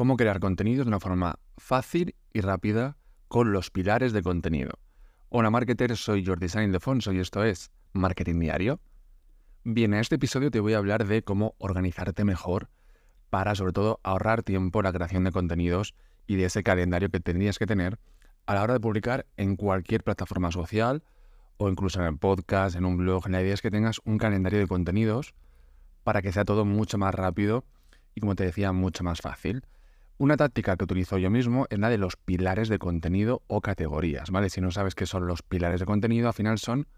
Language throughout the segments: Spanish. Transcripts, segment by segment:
cómo crear contenidos de una forma fácil y rápida con los pilares de contenido. Hola marketer, soy Jordi Sainz Defonso y esto es Marketing Diario. Bien, en este episodio te voy a hablar de cómo organizarte mejor para sobre todo ahorrar tiempo en la creación de contenidos y de ese calendario que tendrías que tener a la hora de publicar en cualquier plataforma social o incluso en el podcast, en un blog. La idea es que tengas un calendario de contenidos para que sea todo mucho más rápido y como te decía, mucho más fácil. Una táctica que utilizo yo mismo es la de los pilares de contenido o categorías, ¿vale? Si no sabes qué son los pilares de contenido, al final son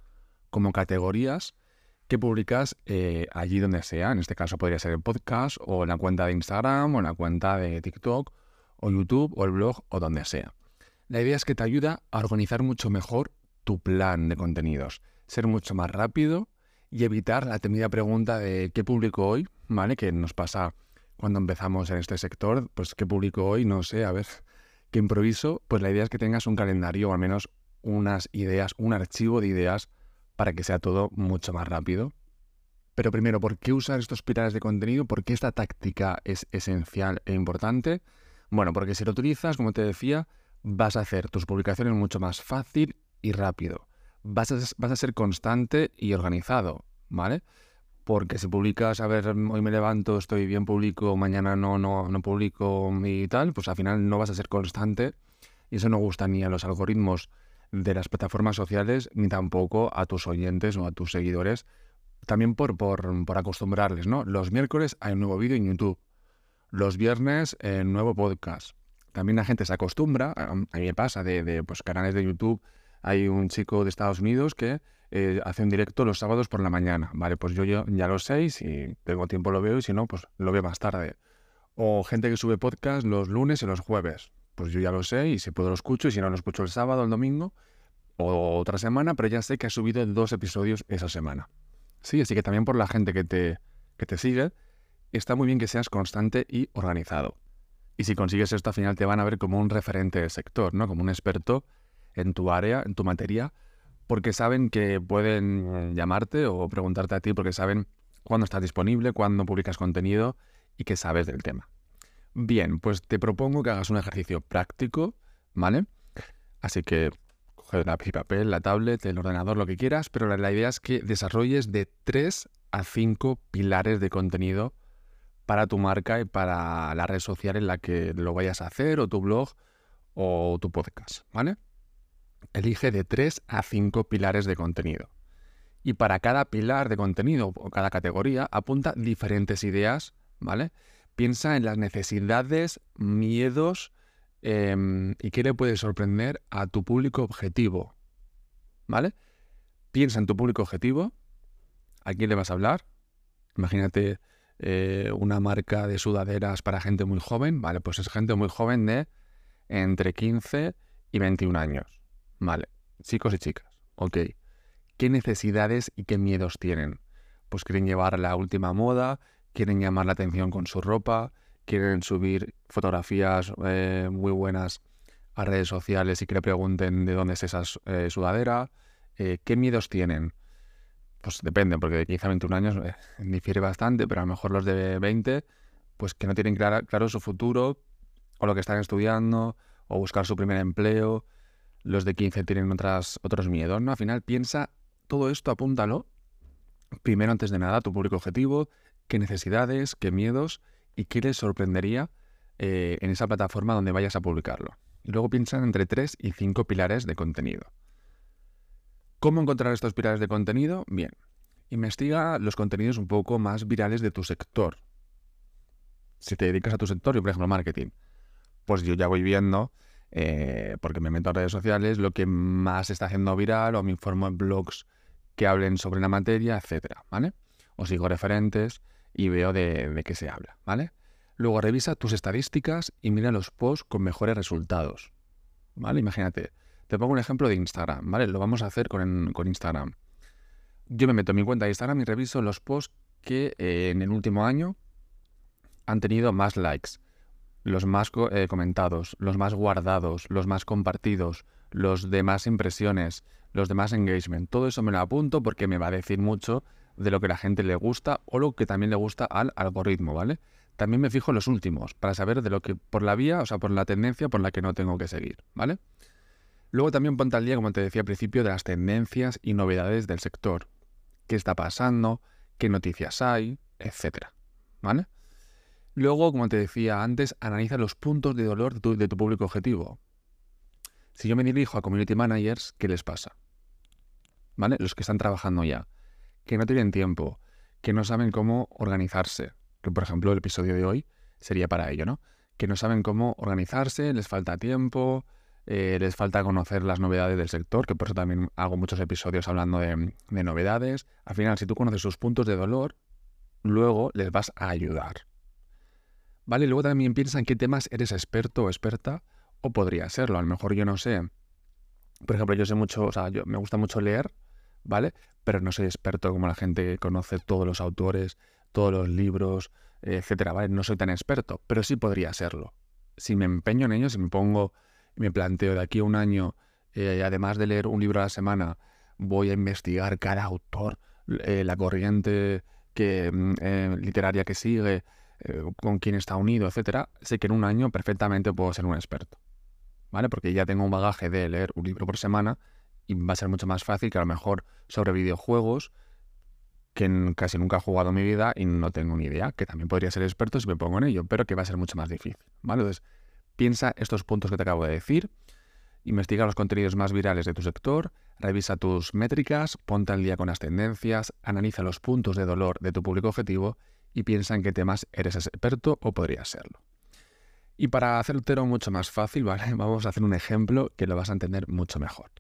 como categorías que publicas eh, allí donde sea. En este caso podría ser el podcast o la cuenta de Instagram o la cuenta de TikTok o YouTube o el blog o donde sea. La idea es que te ayuda a organizar mucho mejor tu plan de contenidos, ser mucho más rápido y evitar la temida pregunta de qué publico hoy, ¿vale? Que nos pasa cuando empezamos en este sector, pues qué publico hoy, no sé, a ver, qué improviso, pues la idea es que tengas un calendario o al menos unas ideas, un archivo de ideas para que sea todo mucho más rápido. Pero primero, ¿por qué usar estos pilares de contenido? ¿Por qué esta táctica es esencial e importante? Bueno, porque si lo utilizas, como te decía, vas a hacer tus publicaciones mucho más fácil y rápido. Vas a, vas a ser constante y organizado, ¿vale? Porque si publicas, a ver, hoy me levanto, estoy bien, publico, mañana no, no, no publico y tal, pues al final no vas a ser constante y eso no gusta ni a los algoritmos de las plataformas sociales ni tampoco a tus oyentes o a tus seguidores, también por, por, por acostumbrarles, ¿no? Los miércoles hay un nuevo vídeo en YouTube, los viernes un nuevo podcast. También la gente se acostumbra, a mí me pasa, de, de pues, canales de YouTube, hay un chico de Estados Unidos que eh, hace un directo los sábados por la mañana. Vale, pues yo, ya lo sé y si tengo tiempo lo veo y si no, pues lo veo más tarde. O gente que sube podcast los lunes y los jueves. Pues yo ya lo sé y si puedo lo escucho y si no lo escucho el sábado el domingo o otra semana, pero ya sé que ha subido dos episodios esa semana. Sí, así que también por la gente que te, que te sigue, está muy bien que seas constante y organizado. Y si consigues esto, al final te van a ver como un referente del sector, ¿no? Como un experto en tu área, en tu materia, porque saben que pueden llamarte o preguntarte a ti porque saben cuándo estás disponible, cuándo publicas contenido y que sabes del tema. Bien, pues te propongo que hagas un ejercicio práctico, ¿vale? Así que coge lápiz y papel, la tablet, el ordenador, lo que quieras, pero la, idea es que desarrolles de 3 a 5 pilares de contenido para tu marca y para la red social en la que lo vayas a hacer, o tu blog, o tu podcast, ¿vale? Elige de 3 a 5 pilares de contenido. Y para cada pilar de contenido o cada categoría apunta diferentes ideas, ¿vale? Piensa en las necesidades, miedos em, y qué le puede sorprender a tu público objetivo, ¿vale? Piensa en tu público objetivo, a quién le vas a hablar. Imagínate eh, una marca de sudaderas para gente muy joven, ¿vale? Pues es gente muy joven de entre 15 y 21 años. Vale, chicos y chicas, ok. ¿Qué necesidades y qué miedos tienen? Pues quieren llevar la última moda, quieren llamar la atención con su ropa, quieren subir fotografías eh, muy buenas a redes sociales y que le pregunten de dónde es esa eh, sudadera. Eh, ¿Qué miedos tienen? Pues depende, porque de 15 a 21 años difiere bastante, pero a lo mejor los de 20, pues que no tienen claro su futuro, o lo que están estudiando, o buscar su primer empleo, los de 15 tienen otras, otros miedos, ¿no? Al final piensa, todo esto apúntalo, primero antes de nada, tu público objetivo, qué necesidades, qué miedos y qué les sorprendería eh, en esa plataforma donde vayas a publicarlo. Y luego piensa entre 3 y 5 pilares de contenido. ¿Cómo encontrar estos pilares de contenido? Bien, investiga los contenidos un poco más virales de tu sector. Si te dedicas a tu sector, yo por ejemplo marketing, pues yo ya voy viendo eh, porque me meto a redes sociales, lo que más está haciendo viral o me informo en blogs que hablen sobre la materia, etcétera, ¿vale? O sigo referentes y veo de, qué se habla, ¿vale? Luego revisa tus estadísticas y mira los posts con mejores resultados, ¿vale? Imagínate, te pongo un ejemplo de Instagram, ¿vale? Lo vamos a hacer con, Instagram. Yo me meto en mi cuenta de Instagram y reviso los posts que eh, en el último año han tenido más likes los más eh, comentados, los más guardados, los más compartidos, los de más impresiones, los de más engagement. Todo eso me lo apunto porque me va a decir mucho de lo que la gente le gusta o lo que también le gusta al algoritmo, ¿vale? también me fijo en los últimos para saber de lo que por la vía, o sea, por la tendencia por la que no tengo que seguir, ¿vale? Luego también ponte al día, como te decía al principio, de las tendencias y novedades del sector. ¿Qué está pasando? ¿Qué noticias hay? Etcétera, ¿vale? Luego, como te decía antes, analiza los puntos de dolor de tu, público objetivo. Si yo me dirijo a community managers, ¿qué les pasa? ¿Vale? Los que están trabajando ya, que no tienen tiempo, que no saben cómo organizarse, que por ejemplo el episodio de hoy sería para ello, ¿no? Que no saben cómo organizarse, les falta tiempo, eh, les falta conocer las novedades del sector, que por eso también hago muchos episodios hablando de, de novedades. Al final, si tú conoces sus puntos de dolor, luego les vas a ayudar. ¿Vale? Luego también piensa en qué temas eres experto o experta, o podría serlo. A lo mejor yo no sé. Por ejemplo, yo sé mucho, o sea, yo, me gusta mucho leer, ¿vale? Pero no soy experto como la gente que conoce todos los autores, todos los libros, etcétera, ¿vale? No soy tan experto, pero sí podría serlo. Si me empeño en ello, si me pongo me planteo de aquí a un año, eh, además de leer un libro a la semana, voy a investigar cada autor, eh, la corriente que, mm, eh, literaria que sigue, con quién está unido, etcétera, sé que en un año perfectamente puedo ser un experto. ¿Vale? Porque ya tengo un bagaje de leer un libro por semana y va a ser mucho más fácil que a lo mejor sobre videojuegos que casi nunca he jugado en mi vida y no tengo ni idea, que también podría ser experto si me pongo en ello, pero que va a ser mucho más difícil, ¿vale? Entonces, piensa estos puntos que te acabo de decir, investiga los contenidos más virales de tu sector, revisa tus métricas, ponte al día con las tendencias, analiza los puntos de dolor de tu público objetivo y piensa en qué temas eres experto o podrías serlo. Y para hacértelo mucho más fácil, ¿vale? Vamos a hacer un ejemplo que lo vas a entender mucho mejor.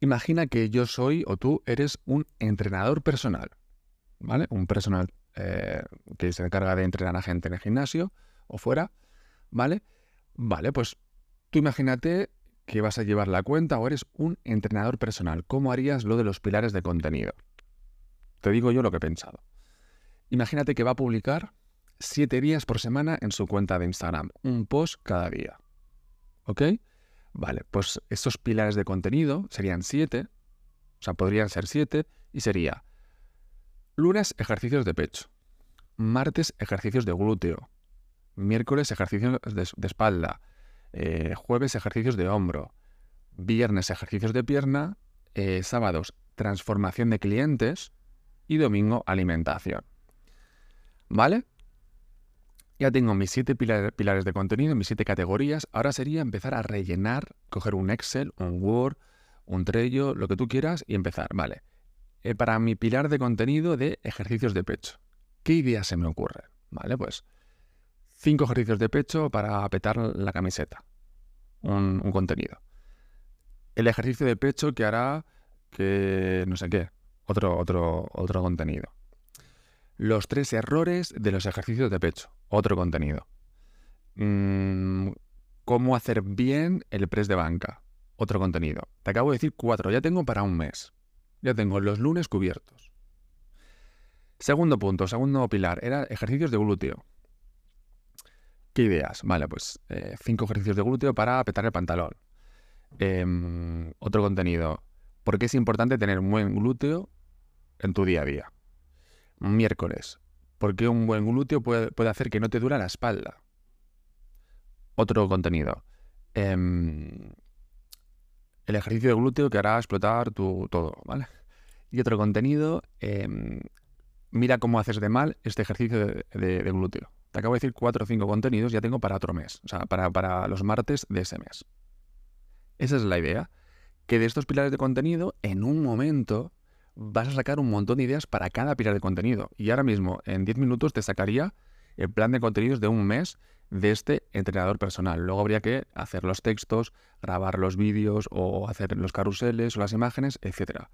Imagina que yo soy o tú eres un entrenador personal, ¿vale? Un personal eh, que se encarga de entrenar a gente en el gimnasio o fuera, ¿vale? Vale, pues tú imagínate que vas a llevar la cuenta o eres un entrenador personal. ¿Cómo harías lo de los pilares de contenido? Te digo yo lo que he pensado. Imagínate que va a publicar siete días por semana en su cuenta de Instagram, un post cada día. ¿Ok? Vale, pues estos pilares de contenido serían siete, o sea, podrían ser siete, y sería lunes ejercicios de pecho, martes ejercicios de glúteo, miércoles ejercicios de, espalda, eh, jueves ejercicios de hombro, viernes ejercicios de pierna, eh, sábados transformación de clientes y domingo alimentación. ¿Vale? Ya tengo mis siete pilares de contenido, mis siete categorías. Ahora sería empezar a rellenar, coger un Excel, un Word, un Trello, lo que tú quieras y empezar. Vale. Eh, para mi pilar de contenido de ejercicios de pecho. ¿Qué ideas se me ocurren? Vale, pues cinco ejercicios de pecho para petar la camiseta. Un, un contenido. El ejercicio de pecho que hará que no sé qué. Otro, otro, otro contenido. Los tres errores de los ejercicios de pecho. Otro contenido. Mm, cómo hacer bien el press de banca. Otro contenido. Te acabo de decir cuatro. Ya tengo para un mes. Ya tengo los lunes cubiertos. Segundo punto, segundo pilar, era ejercicios de glúteo. ¿Qué ideas? Vale, pues eh, cinco ejercicios de glúteo para petar el pantalón. Em, otro contenido. ¿Por qué es importante tener un buen glúteo en tu día a día? Miércoles. Porque un buen glúteo puede, hacer que no te dura la espalda. Otro contenido. Em, el ejercicio de glúteo que hará explotar tu todo, ¿vale? Y otro contenido. Em, mira cómo haces de mal este ejercicio de, glúteo. Te acabo de decir cuatro o cinco contenidos, ya tengo para otro mes. O sea, para, para los martes de ese mes. Esa es la idea. Que de estos pilares de contenido, en un momento, vas a sacar un montón de ideas para cada pilar de contenido. Y ahora mismo, en 10 minutos, te sacaría el plan de contenidos de un mes de este entrenador personal. Luego habría que hacer los textos, grabar los vídeos o hacer los carruseles o las imágenes, etc.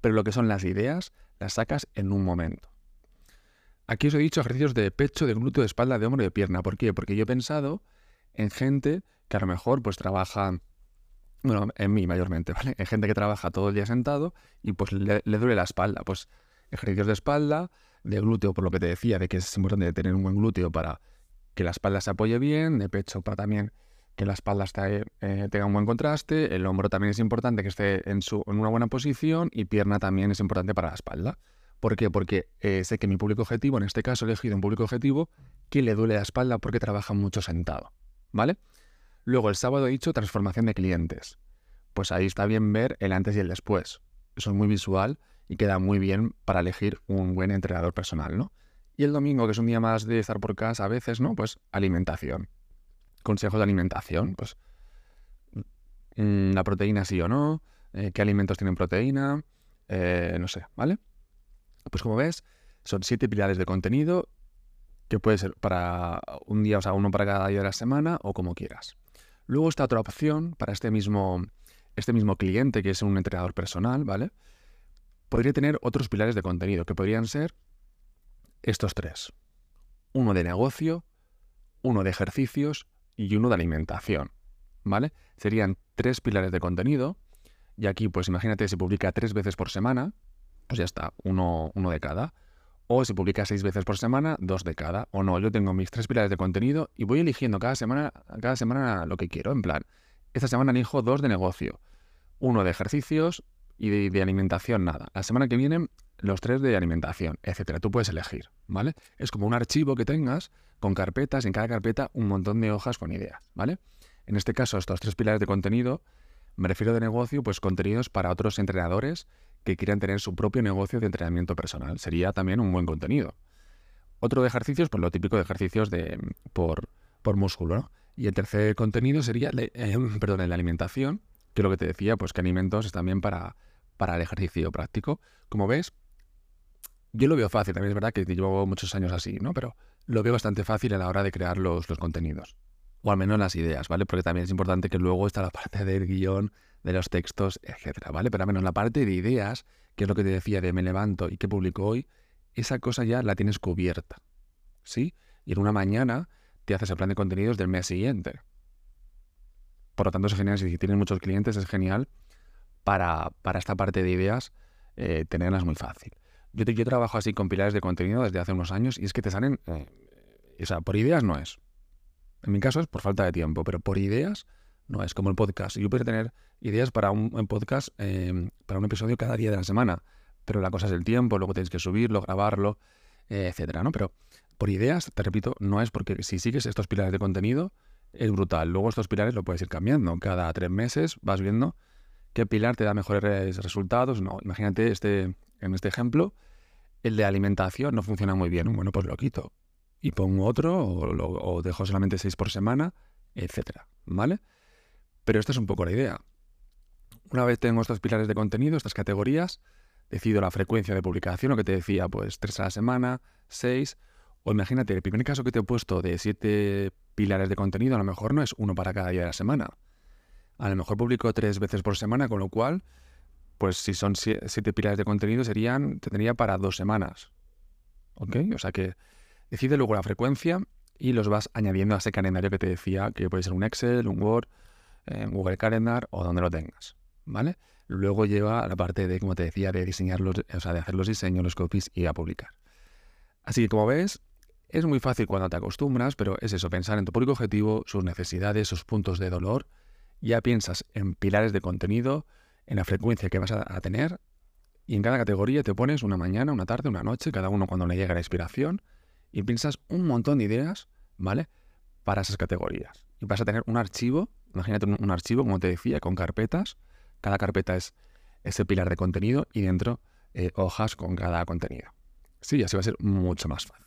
Pero lo que son las ideas, las sacas en un momento. Aquí os he dicho ejercicios de pecho, de glúteo, de espalda, de hombro y de pierna. ¿Por qué? Porque yo he pensado en gente que a lo mejor pues trabaja bueno, en mí mayormente, ¿vale? Hay gente que trabaja todo el día sentado y pues le, duele la espalda. Pues ejercicios de espalda, de glúteo, por lo que te decía, de que es importante tener un buen glúteo para que la espalda se apoye bien, de pecho para también que la espalda esté, eh, tenga un buen contraste, el hombro también es importante que esté en, su, en una buena posición y pierna también es importante para la espalda. ¿Por qué? Porque eh, sé que mi público objetivo, en este caso he elegido un público objetivo que le duele la espalda porque trabaja mucho sentado, ¿vale? Luego el sábado he dicho transformación de clientes. Pues ahí está bien ver el antes y el después. Eso es muy visual y queda muy bien para elegir un buen entrenador personal, ¿no? Y el domingo, que es un día más de estar por casa a veces, ¿no? Pues alimentación. Consejos de alimentación, pues mm, la proteína sí o no, eh, qué alimentos tienen proteína, eh, no sé, ¿vale? Pues como ves, son siete pilares de contenido que puede ser para un día, o sea, uno para cada día de la semana o como quieras. Luego está otra opción para este mismo, este mismo cliente que es un entrenador personal, ¿vale? Podría tener otros pilares de contenido que podrían ser estos tres. Uno de negocio, uno de ejercicios y uno de alimentación, ¿vale? Serían tres pilares de contenido y aquí pues imagínate si publica tres veces por semana, pues ya está, uno, uno de cada. O si publica seis veces por semana, dos de cada. O no, yo tengo mis tres pilares de contenido y voy eligiendo cada semana, cada semana lo que quiero. En plan, esta semana elijo dos de negocio, uno de ejercicios y de, alimentación nada. La semana que viene, los tres de alimentación, etcétera. Tú puedes elegir, ¿vale? Es como un archivo que tengas con carpetas y en cada carpeta un montón de hojas con ideas, ¿vale? En este caso, estos tres pilares de contenido, me refiero de negocio, pues contenidos para otros entrenadores que quieran tener su propio negocio de entrenamiento personal. Sería también un buen contenido. Otro de ejercicios, pues lo típico de ejercicios de, por, por músculo. Y el tercer contenido sería eh, perdón, la alimentación, que lo que te decía, pues que alimentos están bien para, para el ejercicio práctico. Como ves, yo lo veo fácil, también es verdad que llevo muchos años así, ¿no? Pero lo veo bastante fácil a la hora de crear los, los contenidos. O al menos las ideas, ¿vale? Porque también es importante que luego está la parte del guion, de los textos, etcétera, ¿vale? Pero al menos la parte de ideas, que es lo que te decía de me levanto y qué publico hoy, esa cosa ya la tienes cubierta, ¿sí? Y en una mañana te haces el plan de contenidos del mes siguiente. Por lo tanto, es genial, si tienes muchos clientes, es genial para, para esta parte de ideas eh, tenerlas muy fácil. Yo, yo, trabajo así con pilares de contenido desde hace unos años y es que te salen, eh, o sea, por ideas no es. En mi caso es por falta de tiempo, pero por ideas no es como el podcast. Yo puedo tener ideas para un, podcast, em, para un episodio cada día de la semana, pero la cosa es el tiempo, luego tienes que subirlo, grabarlo, eh, etcétera, ¿no? Pero por ideas, te repito, no es porque si sigues estos pilares de contenido, es brutal. Luego estos pilares lo puedes ir cambiando. Cada tres meses vas viendo qué pilar te da mejores resultados. No, imagínate este, en este ejemplo, el de alimentación no funciona muy bien. Bueno, pues lo quito y pongo otro o, o dejo solamente seis por semana, etcétera, ¿vale? Pero esta es un poco la idea. Una vez tengo estos pilares de contenido, estas categorías, decido la frecuencia de publicación, lo que te decía, pues tres a la semana, seis, o imagínate, el primer caso que te he puesto de siete pilares de contenido, a lo mejor no es uno para cada día de la semana. A lo mejor publico tres veces por semana, con lo cual, pues si son siete pilares de contenido, serían, tendría para dos semanas. ¿Ok? O sea que decide luego la frecuencia y los vas añadiendo a ese calendario que te decía, que puede ser un Excel, un Word, en Google Calendar o donde lo tengas, ¿vale? Luego lleva la parte de, como te decía, de diseñar los, o sea, de hacer los diseños, los copies y a publicar. Así que como ves, es muy fácil cuando te acostumbras, pero es eso, pensar en tu público objetivo, sus necesidades, sus puntos de dolor. Ya piensas en pilares de contenido, en la frecuencia que vas a, a tener, y en cada categoría te pones una mañana, una tarde, una noche, cada uno cuando le llega la inspiración, y piensas un montón de ideas, ¿vale? Para esas categorías. Y vas a tener un archivo Imagínate un, archivo, como te decía, con carpetas. Cada carpeta es ese pilar de contenido y dentro eh, hojas con cada contenido. Sí, así va a ser mucho más fácil.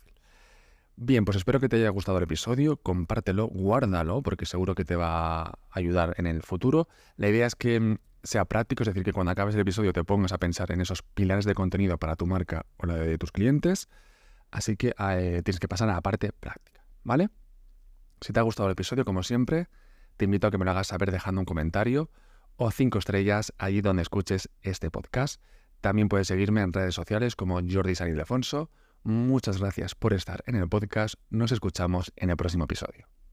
Bien, pues espero que te haya gustado el episodio, compártelo, guárdalo, porque seguro que te va a ayudar en el futuro. La idea es que mm, sea práctico, es decir, que cuando acabes el episodio te pongas a pensar en esos pilares de contenido para tu marca o la de tus clientes. Así que eh, tienes que pasar a la parte práctica, ¿vale? Si te ha gustado el episodio, como siempre, te invito a que me lo hagas saber dejando un comentario o cinco estrellas allí donde escuches este podcast. También puedes seguirme en redes sociales como Jordi San Ildefonso. Muchas gracias por estar en el podcast. Nos escuchamos en el próximo episodio.